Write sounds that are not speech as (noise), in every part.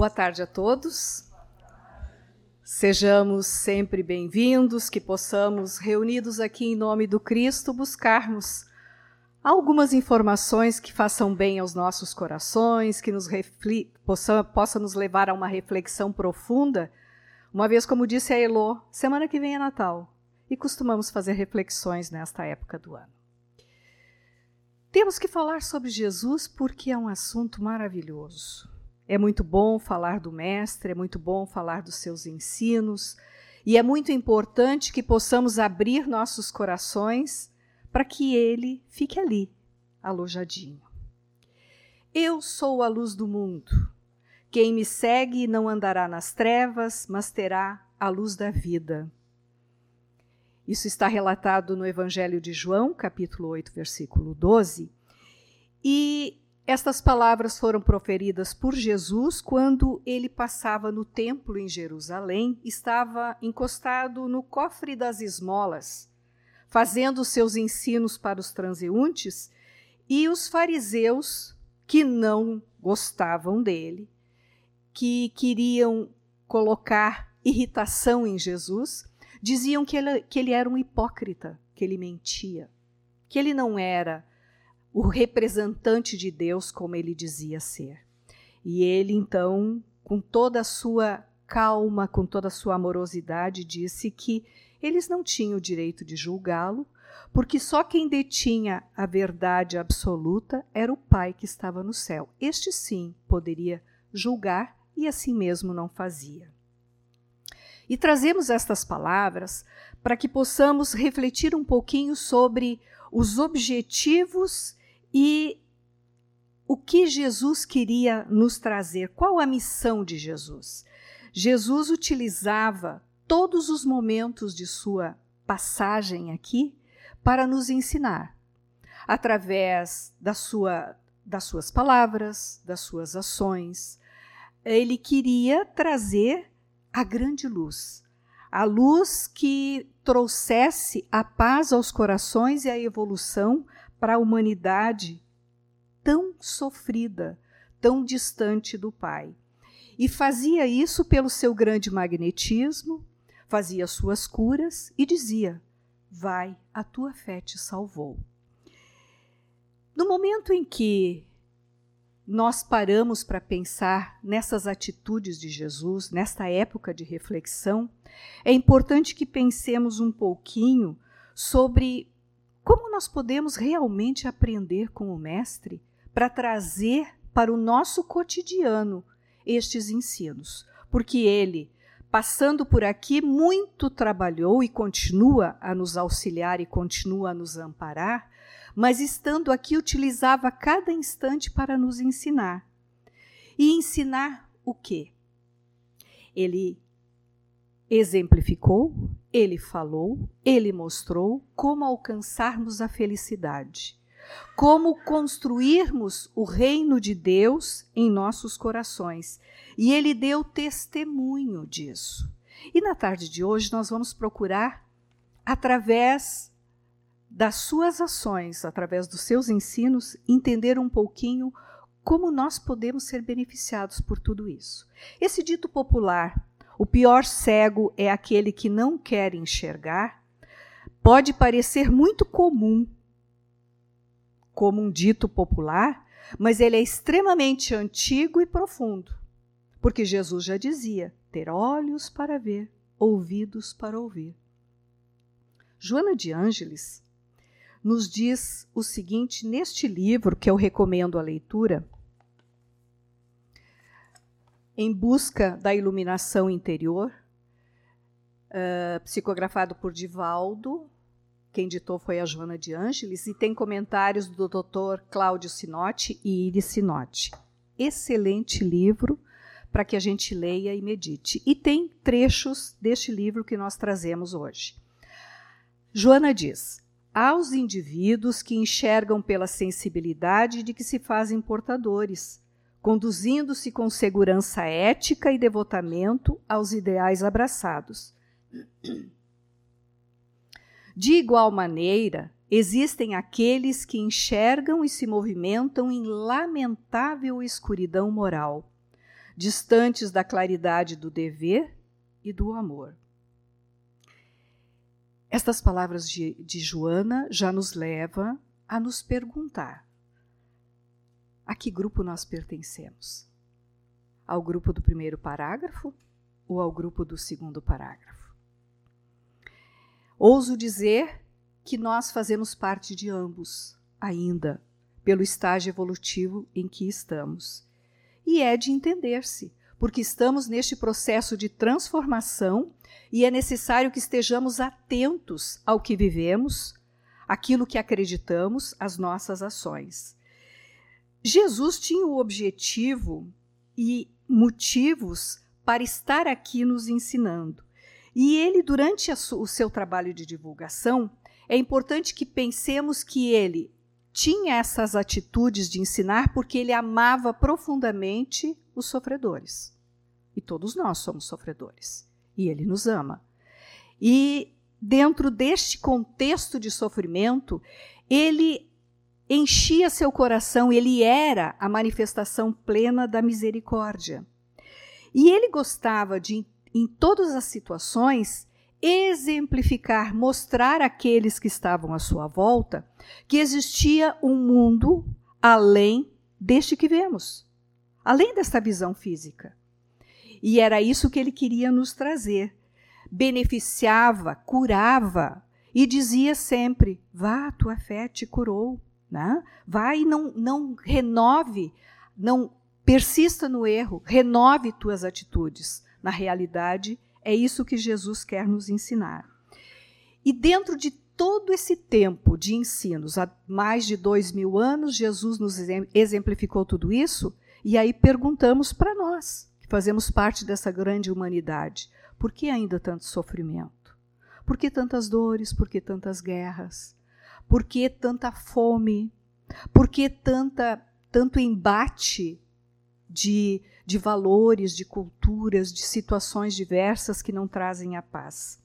Boa tarde a todos. Sejamos sempre bem-vindos, que possamos, reunidos aqui em nome do Cristo, buscarmos algumas informações que façam bem aos nossos corações, que nos possa, possa nos levar a uma reflexão profunda. Uma vez, como disse a Elo, semana que vem é Natal e costumamos fazer reflexões nesta época do ano. Temos que falar sobre Jesus porque é um assunto maravilhoso. É muito bom falar do Mestre, é muito bom falar dos seus ensinos, e é muito importante que possamos abrir nossos corações para que ele fique ali, alojadinho. Eu sou a luz do mundo. Quem me segue não andará nas trevas, mas terá a luz da vida. Isso está relatado no Evangelho de João, capítulo 8, versículo 12. E estas palavras foram proferidas por Jesus quando ele passava no templo em Jerusalém, estava encostado no cofre das esmolas, fazendo seus ensinos para os transeuntes, e os fariseus, que não gostavam dele, que queriam colocar irritação em Jesus, diziam que ele, que ele era um hipócrita, que ele mentia, que ele não era o representante de Deus como ele dizia ser. E ele, então, com toda a sua calma, com toda a sua amorosidade, disse que eles não tinham o direito de julgá-lo, porque só quem detinha a verdade absoluta era o Pai que estava no céu. Este sim poderia julgar e assim mesmo não fazia. E trazemos estas palavras para que possamos refletir um pouquinho sobre os objetivos e o que Jesus queria nos trazer, qual a missão de Jesus? Jesus utilizava todos os momentos de sua passagem aqui para nos ensinar, através da sua, das suas palavras, das suas ações. Ele queria trazer a grande luz, a luz que trouxesse a paz aos corações e a evolução para a humanidade tão sofrida, tão distante do Pai. E fazia isso pelo seu grande magnetismo, fazia suas curas e dizia: Vai, a tua fé te salvou. No momento em que nós paramos para pensar nessas atitudes de Jesus, nesta época de reflexão, é importante que pensemos um pouquinho sobre como nós podemos realmente aprender com o Mestre para trazer para o nosso cotidiano estes ensinos? Porque ele, passando por aqui, muito trabalhou e continua a nos auxiliar e continua a nos amparar mas estando aqui utilizava cada instante para nos ensinar. E ensinar o quê? Ele exemplificou, ele falou, ele mostrou como alcançarmos a felicidade, como construirmos o reino de Deus em nossos corações. E ele deu testemunho disso. E na tarde de hoje nós vamos procurar, através das suas ações, através dos seus ensinos, entender um pouquinho como nós podemos ser beneficiados por tudo isso. Esse dito popular, o pior cego é aquele que não quer enxergar, pode parecer muito comum como um dito popular, mas ele é extremamente antigo e profundo, porque Jesus já dizia: ter olhos para ver, ouvidos para ouvir. Joana de Ângeles nos diz o seguinte neste livro, que eu recomendo a leitura, Em Busca da Iluminação Interior, uh, psicografado por Divaldo, quem ditou foi a Joana de Ângeles, e tem comentários do Dr. Cláudio Sinotti e Iris Sinotti. Excelente livro para que a gente leia e medite. E tem trechos deste livro que nós trazemos hoje. Joana diz: aos indivíduos que enxergam pela sensibilidade de que se fazem portadores, conduzindo-se com segurança ética e devotamento aos ideais abraçados. De igual maneira, existem aqueles que enxergam e se movimentam em lamentável escuridão moral, distantes da claridade do dever e do amor. Estas palavras de, de Joana já nos levam a nos perguntar: a que grupo nós pertencemos? Ao grupo do primeiro parágrafo ou ao grupo do segundo parágrafo? Ouso dizer que nós fazemos parte de ambos, ainda, pelo estágio evolutivo em que estamos. E é de entender-se, porque estamos neste processo de transformação e é necessário que estejamos atentos ao que vivemos, aquilo que acreditamos, as nossas ações. Jesus tinha o objetivo e motivos para estar aqui nos ensinando. E ele, durante o seu trabalho de divulgação, é importante que pensemos que ele tinha essas atitudes de ensinar porque ele amava profundamente os sofredores. E todos nós somos sofredores. E ele nos ama. E dentro deste contexto de sofrimento, ele enchia seu coração, ele era a manifestação plena da misericórdia. E ele gostava de, em todas as situações, exemplificar, mostrar àqueles que estavam à sua volta que existia um mundo além deste que vemos, além desta visão física. E era isso que ele queria nos trazer. Beneficiava, curava e dizia sempre: Vá, tua fé te curou. Né? Vai e não, não renove, não persista no erro, renove tuas atitudes. Na realidade, é isso que Jesus quer nos ensinar. E dentro de todo esse tempo de ensinos, há mais de dois mil anos, Jesus nos exemplificou tudo isso, e aí perguntamos para nós, que fazemos parte dessa grande humanidade, por que ainda tanto sofrimento? Por que tantas dores? Por que tantas guerras? Por que tanta fome? Por que tanta, tanto embate de, de valores, de culturas, de situações diversas que não trazem a paz?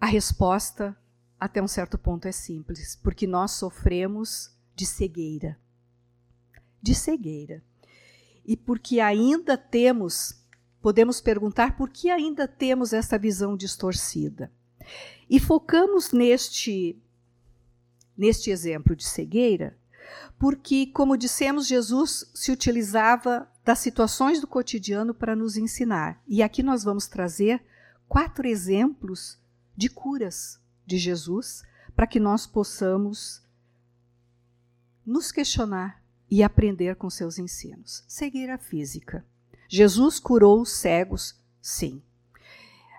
A resposta, até um certo ponto, é simples, porque nós sofremos de cegueira. De cegueira. E porque ainda temos, podemos perguntar por que ainda temos essa visão distorcida. E focamos neste, neste exemplo de cegueira, porque, como dissemos, Jesus se utilizava das situações do cotidiano para nos ensinar. E aqui nós vamos trazer quatro exemplos de curas de Jesus para que nós possamos nos questionar e aprender com seus ensinos. Cegueira física. Jesus curou os cegos, sim.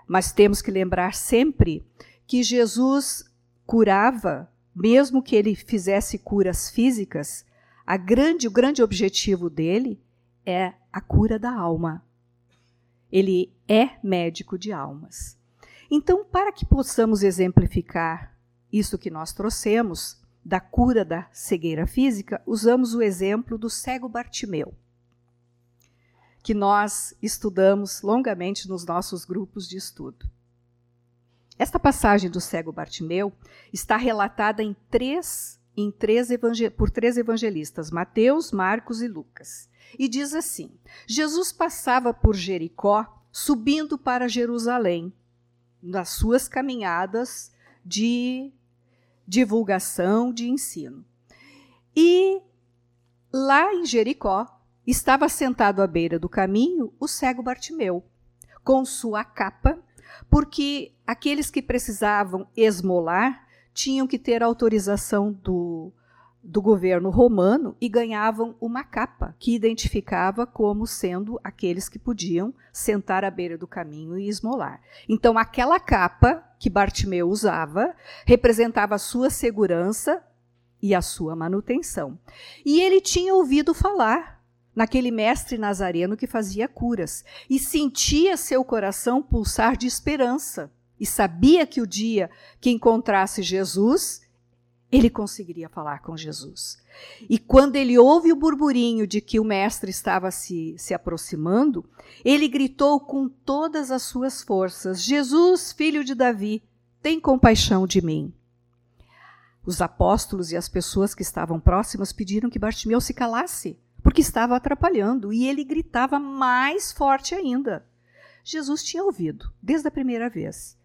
Mas temos que lembrar sempre que Jesus curava, mesmo que ele fizesse curas físicas, a grande, o grande objetivo dele é a cura da alma. Ele é médico de almas. Então, para que possamos exemplificar isso que nós trouxemos, da cura da cegueira física, usamos o exemplo do cego Bartimeu, que nós estudamos longamente nos nossos grupos de estudo. Esta passagem do cego Bartimeu está relatada em três, em três por três evangelistas, Mateus, Marcos e Lucas. E diz assim: Jesus passava por Jericó, subindo para Jerusalém, nas suas caminhadas de divulgação, de ensino. E lá em Jericó, estava sentado à beira do caminho o cego Bartimeu, com sua capa porque aqueles que precisavam esmolar tinham que ter autorização do, do governo romano e ganhavam uma capa que identificava como sendo aqueles que podiam sentar à beira do caminho e esmolar. Então, aquela capa que Bartimeu usava representava a sua segurança e a sua manutenção. E ele tinha ouvido falar naquele mestre nazareno que fazia curas, e sentia seu coração pulsar de esperança, e sabia que o dia que encontrasse Jesus, ele conseguiria falar com Jesus. E quando ele ouve o burburinho de que o mestre estava se, se aproximando, ele gritou com todas as suas forças: Jesus, filho de Davi, tem compaixão de mim. Os apóstolos e as pessoas que estavam próximas pediram que Bartimeu se calasse, porque estava atrapalhando e ele gritava mais forte ainda. Jesus tinha ouvido desde a primeira vez.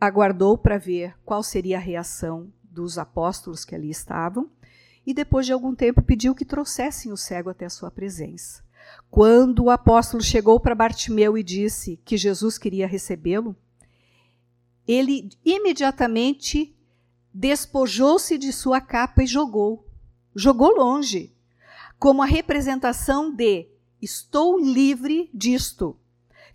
Aguardou para ver qual seria a reação dos apóstolos que ali estavam e depois de algum tempo pediu que trouxessem o cego até a sua presença. Quando o apóstolo chegou para Bartimeu e disse que Jesus queria recebê-lo, ele imediatamente despojou-se de sua capa e jogou. Jogou longe, como a representação de estou livre disto.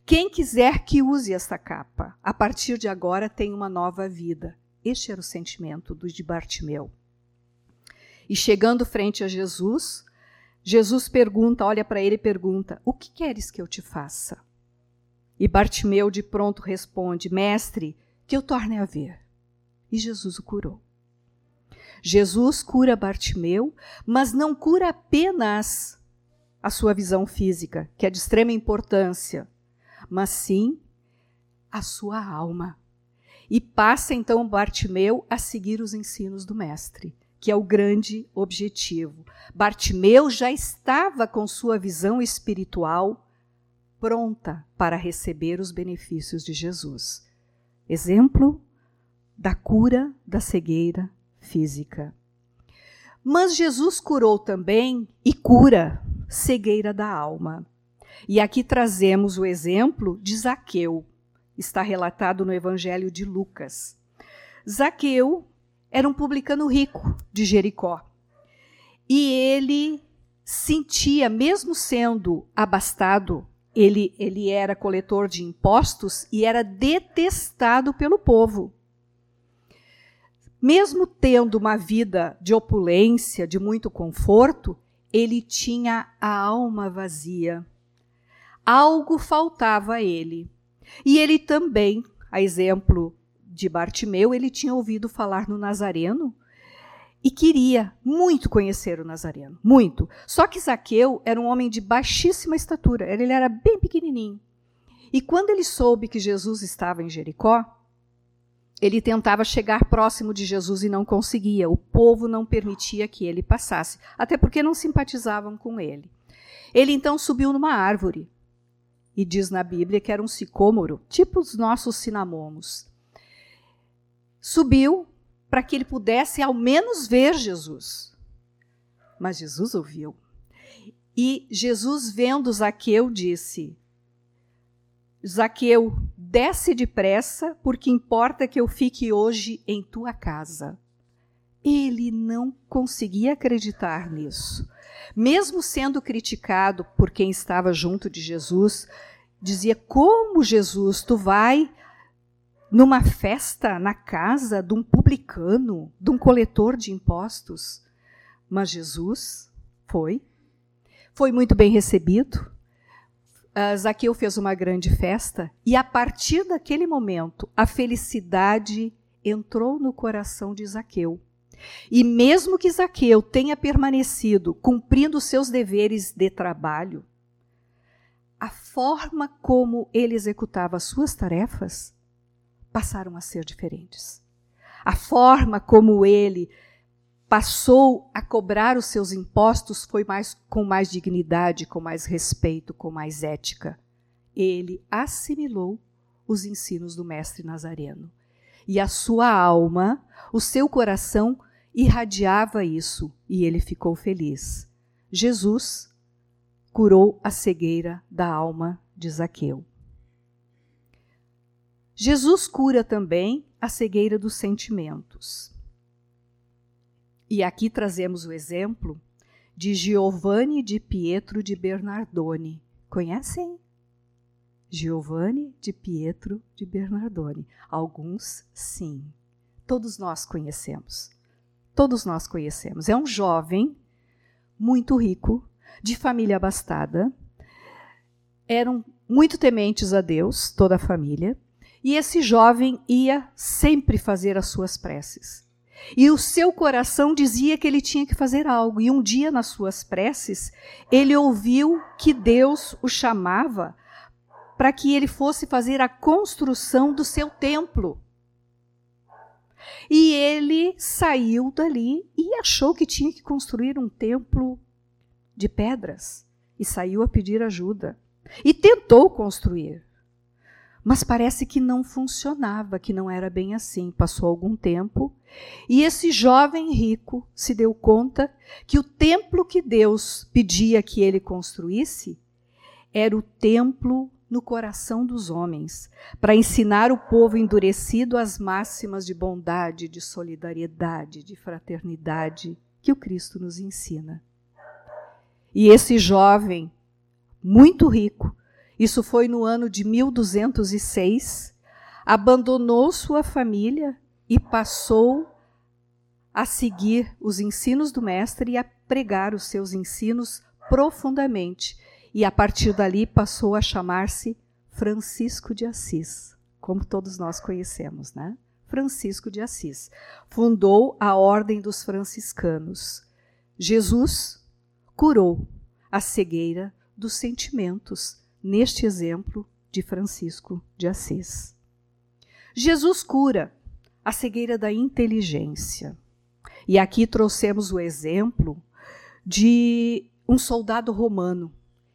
Quem quiser que use esta capa, a partir de agora tem uma nova vida. Este era o sentimento do de Bartimeu. E chegando frente a Jesus, Jesus pergunta, olha para ele e pergunta: O que queres que eu te faça? E Bartimeu de pronto responde: Mestre, que eu torne a ver. E Jesus o curou. Jesus cura Bartimeu, mas não cura apenas a sua visão física, que é de extrema importância, mas sim a sua alma. E passa então Bartimeu a seguir os ensinos do Mestre que é o grande objetivo. Bartimeu já estava com sua visão espiritual pronta para receber os benefícios de Jesus. Exemplo da cura da cegueira física. Mas Jesus curou também e cura cegueira da alma. E aqui trazemos o exemplo de Zaqueu. Está relatado no Evangelho de Lucas. Zaqueu era um publicano rico de Jericó. E ele sentia, mesmo sendo abastado, ele, ele era coletor de impostos e era detestado pelo povo. Mesmo tendo uma vida de opulência, de muito conforto, ele tinha a alma vazia. Algo faltava a ele. E ele também, a exemplo de Bartimeu, ele tinha ouvido falar no Nazareno e queria muito conhecer o Nazareno, muito. Só que Zaqueu era um homem de baixíssima estatura, ele era bem pequenininho. E quando ele soube que Jesus estava em Jericó, ele tentava chegar próximo de Jesus e não conseguia. O povo não permitia que ele passasse, até porque não simpatizavam com ele. Ele então subiu numa árvore. E diz na Bíblia que era um sicômoro, tipo os nossos cinamomos subiu para que ele pudesse ao menos ver Jesus. Mas Jesus ouviu. E Jesus, vendo Zaqueu, disse: Zaqueu, desce depressa, porque importa que eu fique hoje em tua casa. Ele não conseguia acreditar nisso. Mesmo sendo criticado por quem estava junto de Jesus, dizia: Como Jesus, tu vai numa festa na casa de um publicano, de um coletor de impostos. Mas Jesus foi, foi muito bem recebido. Uh, Zaqueu fez uma grande festa e a partir daquele momento a felicidade entrou no coração de Zaqueu. E mesmo que Zaqueu tenha permanecido cumprindo seus deveres de trabalho, a forma como ele executava as suas tarefas passaram a ser diferentes. A forma como ele passou a cobrar os seus impostos foi mais com mais dignidade, com mais respeito, com mais ética. Ele assimilou os ensinos do mestre Nazareno. E a sua alma, o seu coração irradiava isso e ele ficou feliz. Jesus curou a cegueira da alma de Zaqueu. Jesus cura também a cegueira dos sentimentos. E aqui trazemos o exemplo de Giovanni de Pietro de Bernardone. Conhecem? Giovanni de Pietro de Bernardone. Alguns, sim. Todos nós conhecemos. Todos nós conhecemos. É um jovem muito rico, de família abastada. Eram muito tementes a Deus, toda a família. E esse jovem ia sempre fazer as suas preces. E o seu coração dizia que ele tinha que fazer algo. E um dia, nas suas preces, ele ouviu que Deus o chamava para que ele fosse fazer a construção do seu templo. E ele saiu dali e achou que tinha que construir um templo de pedras e saiu a pedir ajuda. E tentou construir. Mas parece que não funcionava, que não era bem assim. Passou algum tempo e esse jovem rico se deu conta que o templo que Deus pedia que ele construísse era o templo no coração dos homens, para ensinar o povo endurecido as máximas de bondade, de solidariedade, de fraternidade que o Cristo nos ensina. E esse jovem, muito rico, isso foi no ano de 1206, abandonou sua família e passou a seguir os ensinos do Mestre e a pregar os seus ensinos profundamente. E a partir dali passou a chamar-se Francisco de Assis, como todos nós conhecemos, né? Francisco de Assis. Fundou a Ordem dos Franciscanos. Jesus curou a cegueira dos sentimentos, neste exemplo de Francisco de Assis. Jesus cura a cegueira da inteligência. E aqui trouxemos o exemplo de um soldado romano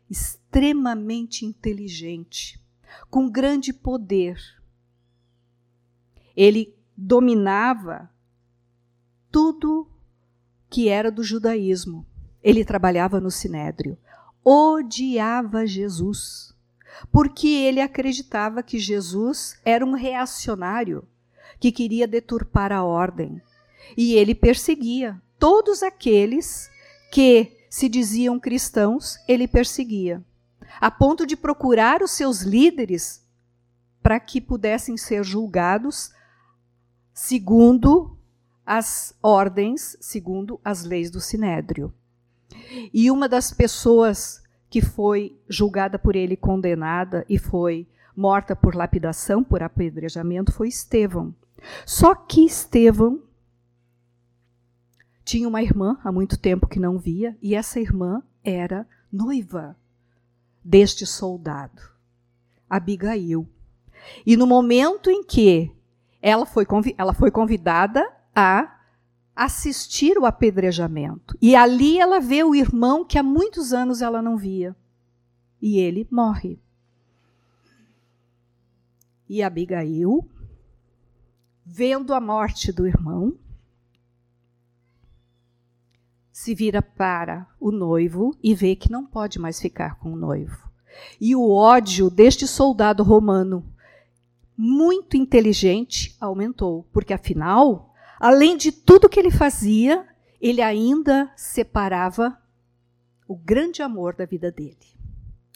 extremamente inteligente, com grande poder. Ele dominava tudo que era do judaísmo. Ele trabalhava no sinédrio, odiava Jesus, porque ele acreditava que Jesus era um reacionário que queria deturpar a ordem. E ele perseguia todos aqueles que se diziam cristãos, ele perseguia, a ponto de procurar os seus líderes para que pudessem ser julgados segundo as ordens, segundo as leis do sinédrio. E uma das pessoas que foi julgada por ele, condenada e foi morta por lapidação, por apedrejamento, foi Estevão. Só que Estevão tinha uma irmã há muito tempo que não via, e essa irmã era noiva deste soldado, Abigail. E no momento em que ela foi, ela foi convidada a assistir o apedrejamento. E ali ela vê o irmão que há muitos anos ela não via. E ele morre. E Abigail, vendo a morte do irmão, se vira para o noivo e vê que não pode mais ficar com o noivo. E o ódio deste soldado romano, muito inteligente, aumentou, porque afinal Além de tudo que ele fazia, ele ainda separava o grande amor da vida dele.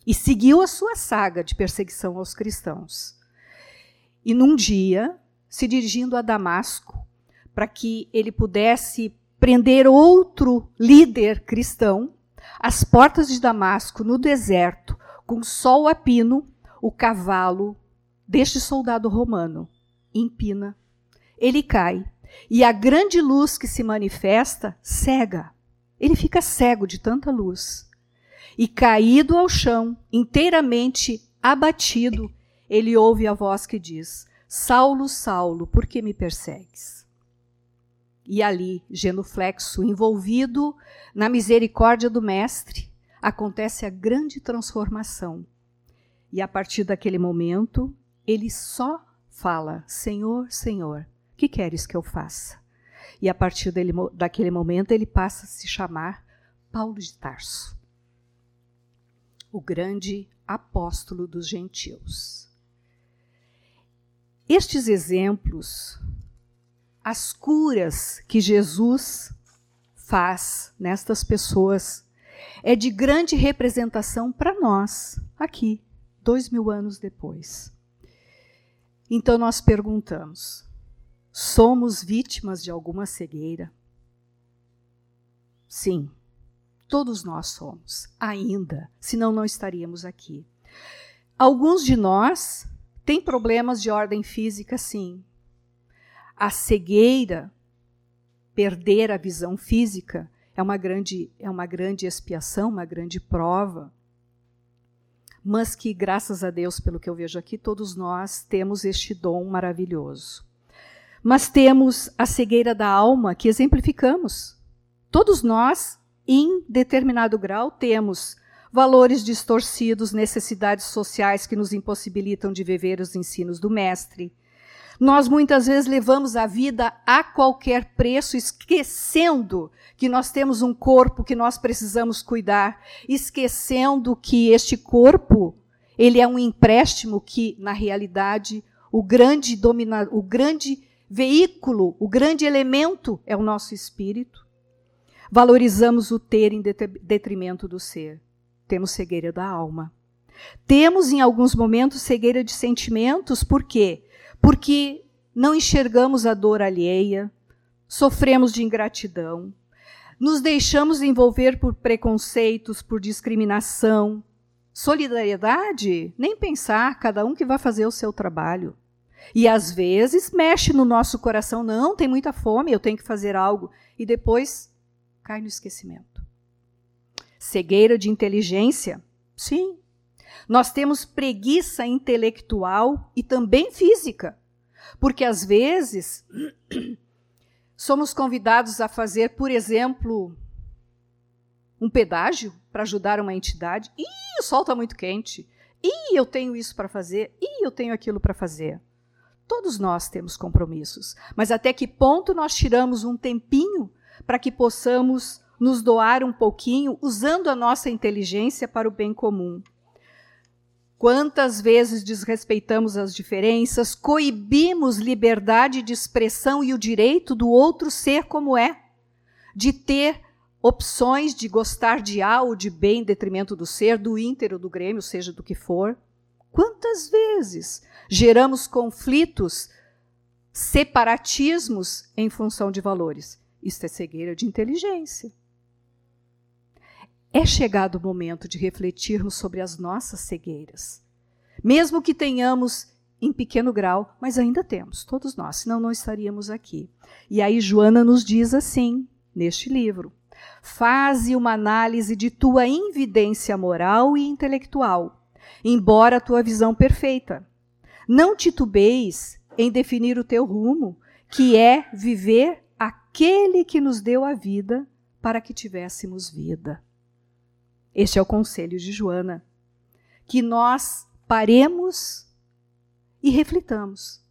E seguiu a sua saga de perseguição aos cristãos. E num dia, se dirigindo a Damasco, para que ele pudesse prender outro líder cristão, às portas de Damasco, no deserto, com sol a pino, o cavalo deste soldado romano empina. Ele cai e a grande luz que se manifesta cega. Ele fica cego de tanta luz. E caído ao chão, inteiramente abatido, ele ouve a voz que diz: Saulo, Saulo, por que me persegues? E ali, genuflexo, envolvido na misericórdia do Mestre, acontece a grande transformação. E a partir daquele momento, ele só fala: Senhor, Senhor que queres que eu faça? E a partir dele, daquele momento ele passa a se chamar Paulo de Tarso, o grande apóstolo dos gentios. Estes exemplos, as curas que Jesus faz nestas pessoas, é de grande representação para nós, aqui, dois mil anos depois. Então nós perguntamos: Somos vítimas de alguma cegueira? Sim, todos nós somos, ainda, senão não estaríamos aqui. Alguns de nós têm problemas de ordem física, sim. A cegueira, perder a visão física, é uma grande, é uma grande expiação, uma grande prova. Mas que, graças a Deus, pelo que eu vejo aqui, todos nós temos este dom maravilhoso mas temos a cegueira da alma que exemplificamos. Todos nós em determinado grau, temos valores distorcidos, necessidades sociais que nos impossibilitam de viver os ensinos do Mestre. Nós muitas vezes levamos a vida a qualquer preço, esquecendo que nós temos um corpo que nós precisamos cuidar, esquecendo que este corpo, ele é um empréstimo que, na realidade, o grande domina, o grande veículo, o grande elemento é o nosso espírito. Valorizamos o ter em detrimento do ser. Temos cegueira da alma. Temos, em alguns momentos, cegueira de sentimentos, por quê? Porque não enxergamos a dor alheia, sofremos de ingratidão, nos deixamos envolver por preconceitos, por discriminação. Solidariedade? Nem pensar, cada um que vai fazer o seu trabalho. E às vezes mexe no nosso coração, não, tem muita fome, eu tenho que fazer algo. E depois cai no esquecimento. Cegueira de inteligência? Sim. Nós temos preguiça intelectual e também física. Porque às vezes (clears throat) somos convidados a fazer, por exemplo, um pedágio para ajudar uma entidade. Ih, o sol está muito quente. Ih, eu tenho isso para fazer. Ih, eu tenho aquilo para fazer. Todos nós temos compromissos, mas até que ponto nós tiramos um tempinho para que possamos nos doar um pouquinho usando a nossa inteligência para o bem comum? Quantas vezes desrespeitamos as diferenças, coibimos liberdade de expressão e o direito do outro ser como é, de ter opções de gostar de A ou de B em detrimento do ser, do íntero, do grêmio, seja do que for? Quantas vezes geramos conflitos, separatismos em função de valores? Isto é cegueira de inteligência. É chegado o momento de refletirmos sobre as nossas cegueiras. Mesmo que tenhamos em pequeno grau, mas ainda temos, todos nós, senão não estaríamos aqui. E aí Joana nos diz assim, neste livro: Faze uma análise de tua invidência moral e intelectual, embora a tua visão perfeita. Não titubeis em definir o teu rumo, que é viver aquele que nos deu a vida para que tivéssemos vida. Este é o conselho de Joana. Que nós paremos e reflitamos.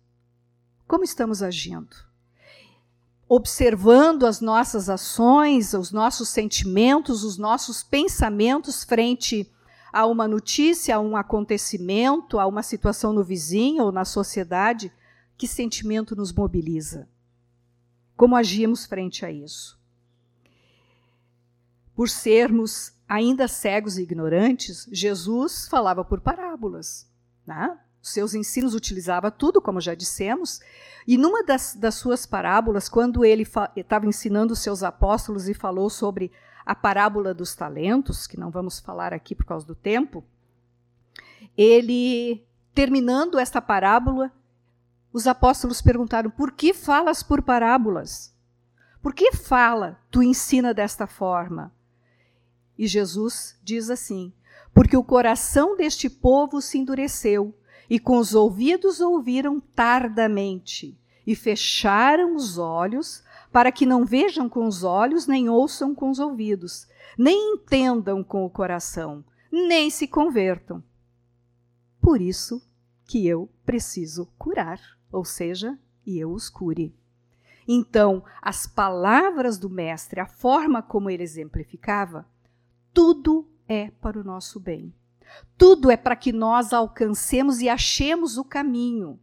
Como estamos agindo? Observando as nossas ações, os nossos sentimentos, os nossos pensamentos frente a uma notícia, a um acontecimento, a uma situação no vizinho ou na sociedade, que sentimento nos mobiliza? Como agimos frente a isso? Por sermos ainda cegos e ignorantes, Jesus falava por parábolas. Né? Os seus ensinos utilizava tudo, como já dissemos, e numa das, das suas parábolas, quando ele estava ensinando os seus apóstolos e falou sobre a parábola dos talentos, que não vamos falar aqui por causa do tempo, ele, terminando esta parábola, os apóstolos perguntaram: por que falas por parábolas? Por que fala, tu ensina desta forma? E Jesus diz assim: Porque o coração deste povo se endureceu, e com os ouvidos ouviram tardamente, e fecharam os olhos, para que não vejam com os olhos, nem ouçam com os ouvidos, nem entendam com o coração, nem se convertam. Por isso que eu preciso curar, ou seja, e eu os cure. Então, as palavras do Mestre, a forma como ele exemplificava, tudo é para o nosso bem. Tudo é para que nós alcancemos e achemos o caminho,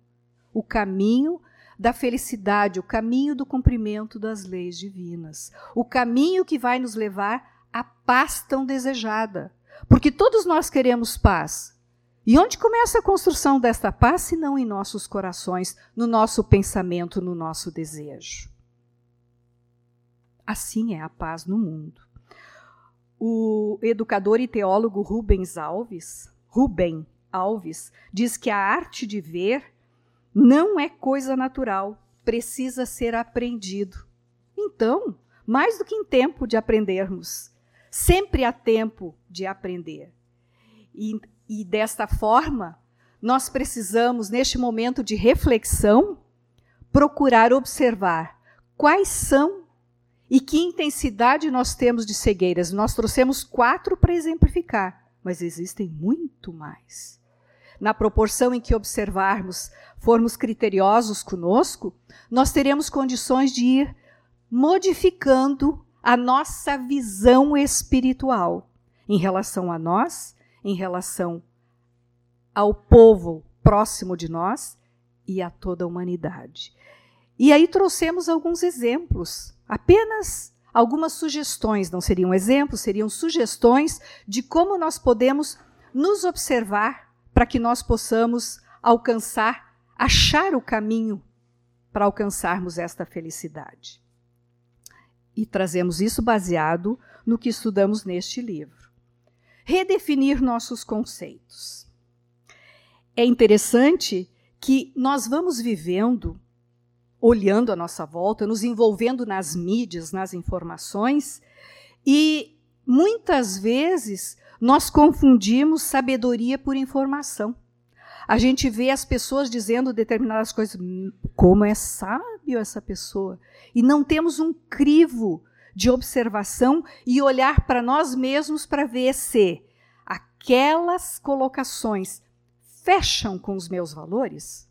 o caminho da felicidade, o caminho do cumprimento das leis divinas, o caminho que vai nos levar à paz tão desejada. Porque todos nós queremos paz. E onde começa a construção desta paz, se não em nossos corações, no nosso pensamento, no nosso desejo? Assim é a paz no mundo o educador e teólogo Rubens Alves, Rubem Alves, diz que a arte de ver não é coisa natural, precisa ser aprendido. Então, mais do que em tempo de aprendermos, sempre há tempo de aprender. E, e desta forma, nós precisamos, neste momento de reflexão, procurar observar quais são E que intensidade nós temos de cegueiras? Nós trouxemos quatro para exemplificar, mas existem muito mais. Na proporção em que observarmos, formos criteriosos conosco, nós teremos condições de ir modificando a nossa visão espiritual em relação a nós, em relação ao povo próximo de nós e a toda a humanidade. E aí trouxemos alguns exemplos, apenas algumas sugestões, não seriam exemplos, seriam sugestões de como nós podemos nos observar para que nós possamos alcançar, achar o caminho para alcançarmos esta felicidade. E trazemos isso baseado no que estudamos neste livro. Redefinir nossos conceitos. É interessante que nós vamos vivendo olhando à nossa volta, nos envolvendo nas mídias, nas informações, e muitas vezes nós confundimos sabedoria por informação. A gente vê as pessoas dizendo determinadas coisas, como é sábio essa pessoa, e não temos um crivo de observação e olhar para nós mesmos para ver se aquelas colocações fecham com os meus valores?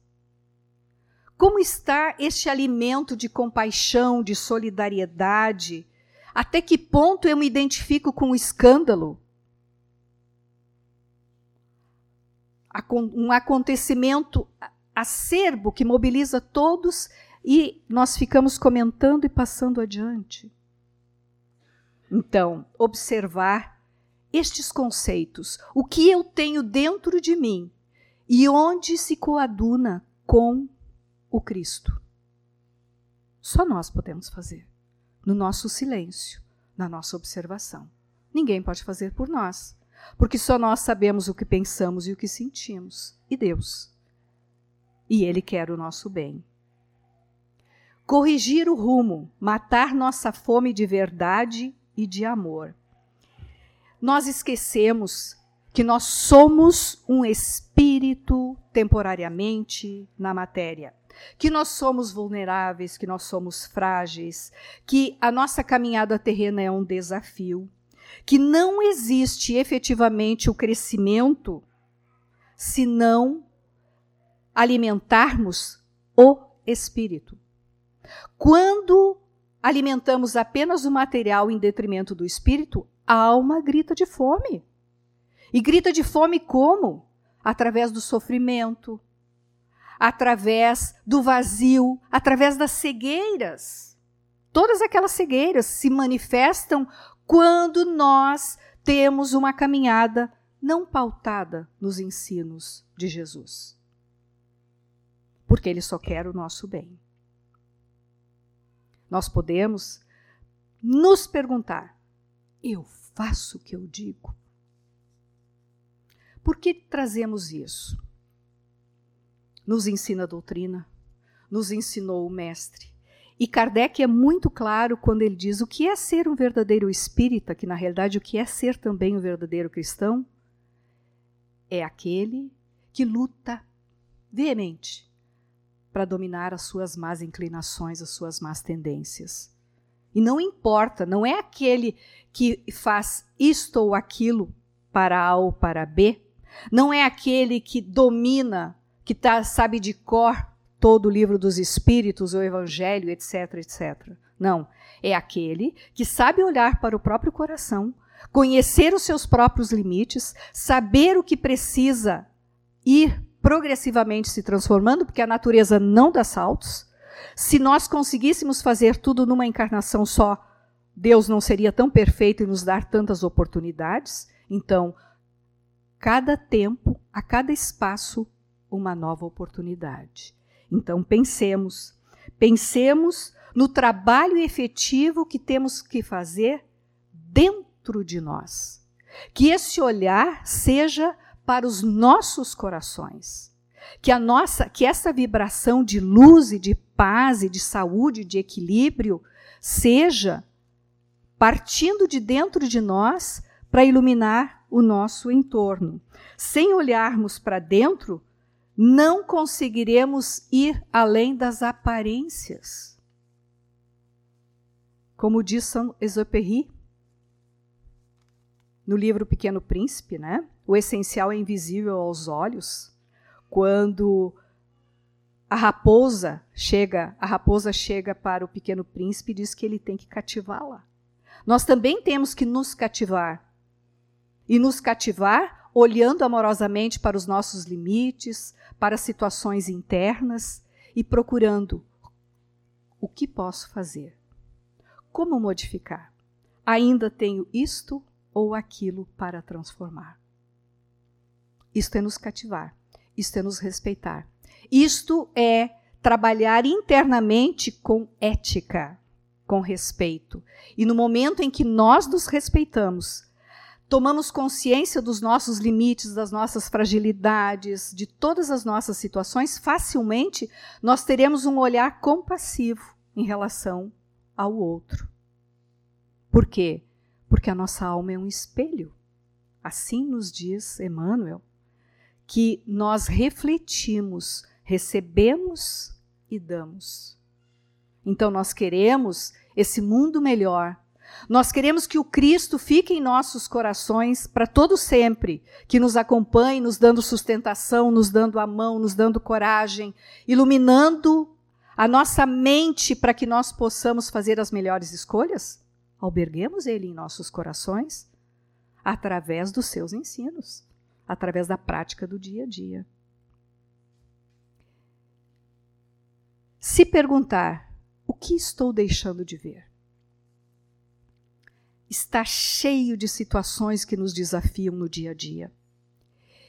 Como está este alimento de compaixão, de solidariedade? Até que ponto eu me identifico com o escândalo? Um acontecimento acerbo que mobiliza todos e nós ficamos comentando e passando adiante. Então, observar estes conceitos, o que eu tenho dentro de mim e onde se coaduna com o Cristo. Só nós podemos fazer, no nosso silêncio, na nossa observação. Ninguém pode fazer por nós, porque só nós sabemos o que pensamos e o que sentimos, e Deus. E Ele quer o nosso bem. Corrigir o rumo, matar nossa fome de verdade e de amor. Nós esquecemos que nós somos um espírito temporariamente na matéria que nós somos vulneráveis, que nós somos frágeis, que a nossa caminhada terrena é um desafio, que não existe efetivamente o crescimento se não alimentarmos o espírito. Quando alimentamos apenas o material em detrimento do espírito, a alma grita de fome. E grita de fome como? Através do sofrimento, através do vazio, através das cegueiras. Todas aquelas cegueiras se manifestam quando nós temos uma caminhada não pautada nos ensinos de Jesus. Porque Ele só quer o nosso bem. Nós podemos nos perguntar: eu faço o que eu digo? Por que trazemos isso? nos ensina a doutrina, nos ensinou o Mestre. E Kardec é muito claro quando ele diz o que é ser um verdadeiro espírita, que na realidade o que é ser também um verdadeiro cristão, é aquele que luta veemente para dominar as suas más inclinações, as suas más tendências. E não importa, não é aquele que faz isto ou aquilo para A ou para B, não é aquele que domina que tá, sabe de cor todo o livro dos Espíritos, o Evangelho, etc, etc. Não. É aquele que sabe olhar para o próprio coração, conhecer os seus próprios limites, saber o que precisa ir progressivamente se transformando, porque a natureza não dá saltos. Se nós conseguíssemos fazer tudo numa encarnação só, Deus não seria tão perfeito e nos dar tantas oportunidades. Então, cada tempo, a cada espaço, uma nova oportunidade. Então, pensemos, pensemos no trabalho efetivo que temos que fazer dentro de nós. Que esse olhar seja para os nossos corações. Que a nossa, que essa vibração de luz e de paz e de saúde, de equilíbrio seja partindo de dentro de nós para iluminar o nosso entorno. Sem olharmos para dentro, não conseguiremos ir além das aparências. Como diz Saint-Exupéry no livro Pequeno Príncipe, né? O essencial é invisível aos olhos. Quando a raposa chega, a raposa chega para o Pequeno Príncipe e diz que ele tem que cativá-la. Nós também temos que nos cativar. E nos cativar olhando amorosamente para os nossos limites, para situações internas e procurando o que posso fazer? Como modificar? Ainda tenho isto ou aquilo para transformar. Isto é nos cativar, isto é nos respeitar. Isto é trabalhar internamente com ética, com respeito. E no momento em que nós nos respeitamos, tomamos consciência dos nossos limites, das nossas fragilidades, de todas as nossas situações, facilmente nós teremos um olhar compassivo em relação ao outro. Por quê? Porque a nossa alma é um espelho. Assim nos diz Emmanuel, que nós refletimos, recebemos e damos. Então nós queremos esse mundo melhor. Nós queremos que o Cristo fique em nossos corações para todo sempre, que nos acompanhe, nos dando sustentação, nos dando a mão, nos dando coragem, iluminando a nossa mente para que nós possamos fazer as melhores escolhas? Alberguemos Ele em nossos corações através dos seus ensinos, através da prática do dia a dia. Se perguntar, o que estou deixando de ver? Está cheio de situações que nos desafiam no dia a dia.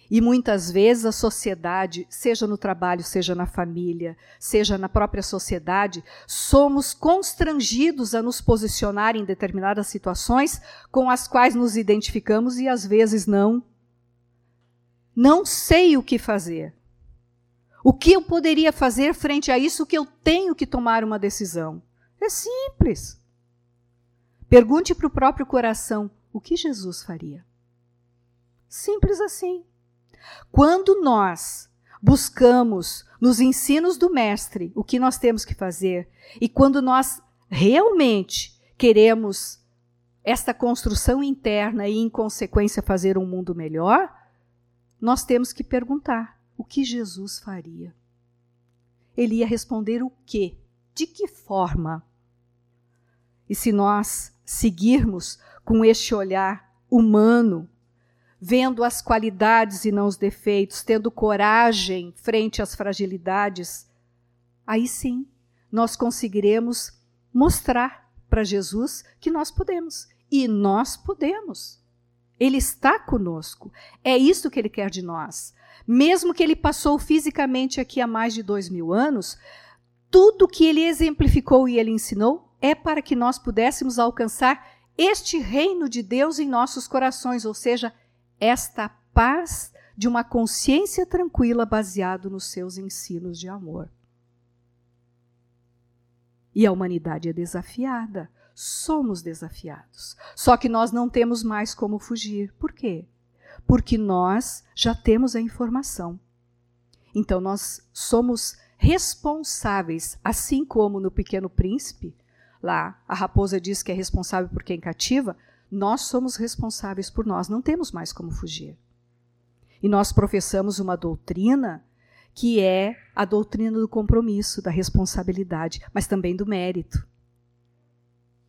E muitas vezes a sociedade, seja no trabalho, seja na família, seja na própria sociedade, somos constrangidos a nos posicionar em determinadas situações com as quais nos identificamos e às vezes não. Não sei o que fazer. O que eu poderia fazer frente a isso que eu tenho que tomar uma decisão? É simples. Pergunte para o próprio coração o que Jesus faria. Simples assim. Quando nós buscamos nos ensinos do Mestre o que nós temos que fazer, e quando nós realmente queremos esta construção interna e, em consequência, fazer um mundo melhor, nós temos que perguntar: o que Jesus faria? Ele ia responder o quê? De que forma? E se nós seguirmos com este olhar humano, vendo as qualidades e não os defeitos, tendo coragem frente às fragilidades, aí sim nós conseguiremos mostrar para Jesus que nós podemos. E nós podemos. Ele está conosco. É isso que ele quer de nós. Mesmo que ele passou fisicamente aqui há mais de dois mil anos, tudo que ele exemplificou e ele ensinou é para que nós pudéssemos alcançar este reino de Deus em nossos corações, ou seja, esta paz de uma consciência tranquila baseado nos seus ensinos de amor. E a humanidade é desafiada, somos desafiados. Só que nós não temos mais como fugir. Por quê? Porque nós já temos a informação. Então nós somos responsáveis, assim como no Pequeno Príncipe, lá a raposa diz que é responsável por quem cativa, nós somos responsáveis por nós, não temos mais como fugir. E nós professamos uma doutrina que é a doutrina do compromisso, da responsabilidade, mas também do mérito.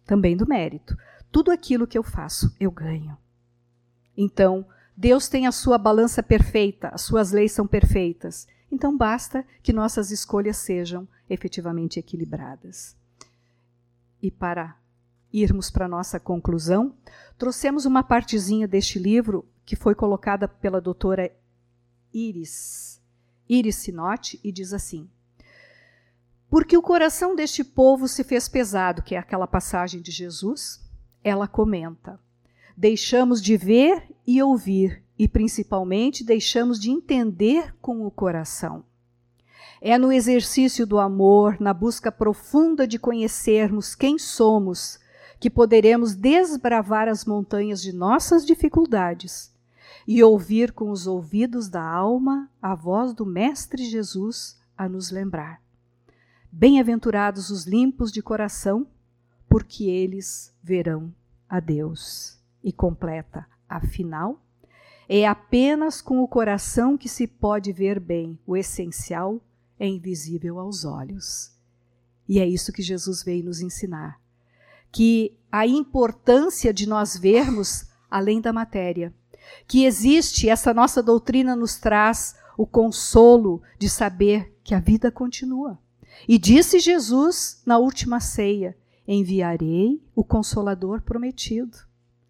Também do mérito. Tudo aquilo que eu faço, eu ganho. Então, Deus tem a sua balança perfeita, as suas leis são perfeitas. Então, basta que nossas escolhas sejam efetivamente equilibradas. E para irmos para nossa conclusão, trouxemos uma partezinha deste livro que foi colocada pela doutora Iris, Iris Sinotti, e diz assim: Porque o coração deste povo se fez pesado, que é aquela passagem de Jesus, ela comenta: Deixamos de ver e ouvir, e principalmente deixamos de entender com o coração. É no exercício do amor, na busca profunda de conhecermos quem somos, que poderemos desbravar as montanhas de nossas dificuldades e ouvir com os ouvidos da alma a voz do Mestre Jesus a nos lembrar. Bem-aventurados os limpos de coração, porque eles verão a Deus. E completa, afinal, é apenas com o coração que se pode ver bem. O essencial é invisível aos olhos. E é isso que Jesus veio nos ensinar. Que a importância de nós vermos além da matéria. Que existe, essa nossa doutrina nos traz o consolo de saber que a vida continua. E disse Jesus na última ceia: Enviarei o Consolador prometido.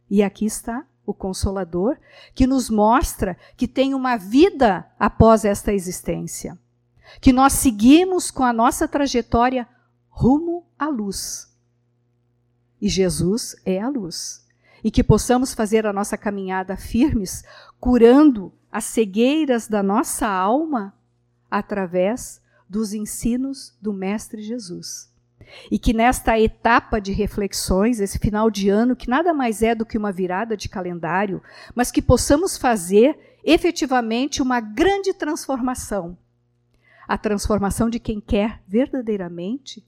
E aqui está o Consolador, que nos mostra que tem uma vida após esta existência. Que nós seguimos com a nossa trajetória rumo à luz. E Jesus é a luz. E que possamos fazer a nossa caminhada firmes, curando as cegueiras da nossa alma através dos ensinos do Mestre Jesus. E que nesta etapa de reflexões, esse final de ano, que nada mais é do que uma virada de calendário, mas que possamos fazer efetivamente uma grande transformação. A transformação de quem quer verdadeiramente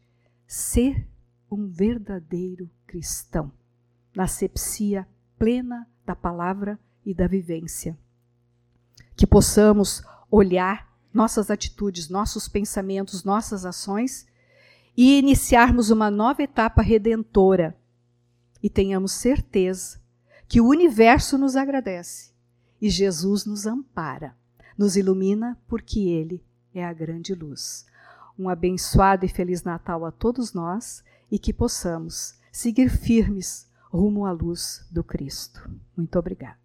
ser um verdadeiro cristão, na sepsia plena da palavra e da vivência. Que possamos olhar nossas atitudes, nossos pensamentos, nossas ações e iniciarmos uma nova etapa redentora e tenhamos certeza que o universo nos agradece e Jesus nos ampara, nos ilumina porque Ele é a grande luz. Um abençoado e feliz Natal a todos nós e que possamos seguir firmes rumo à luz do Cristo. Muito obrigada.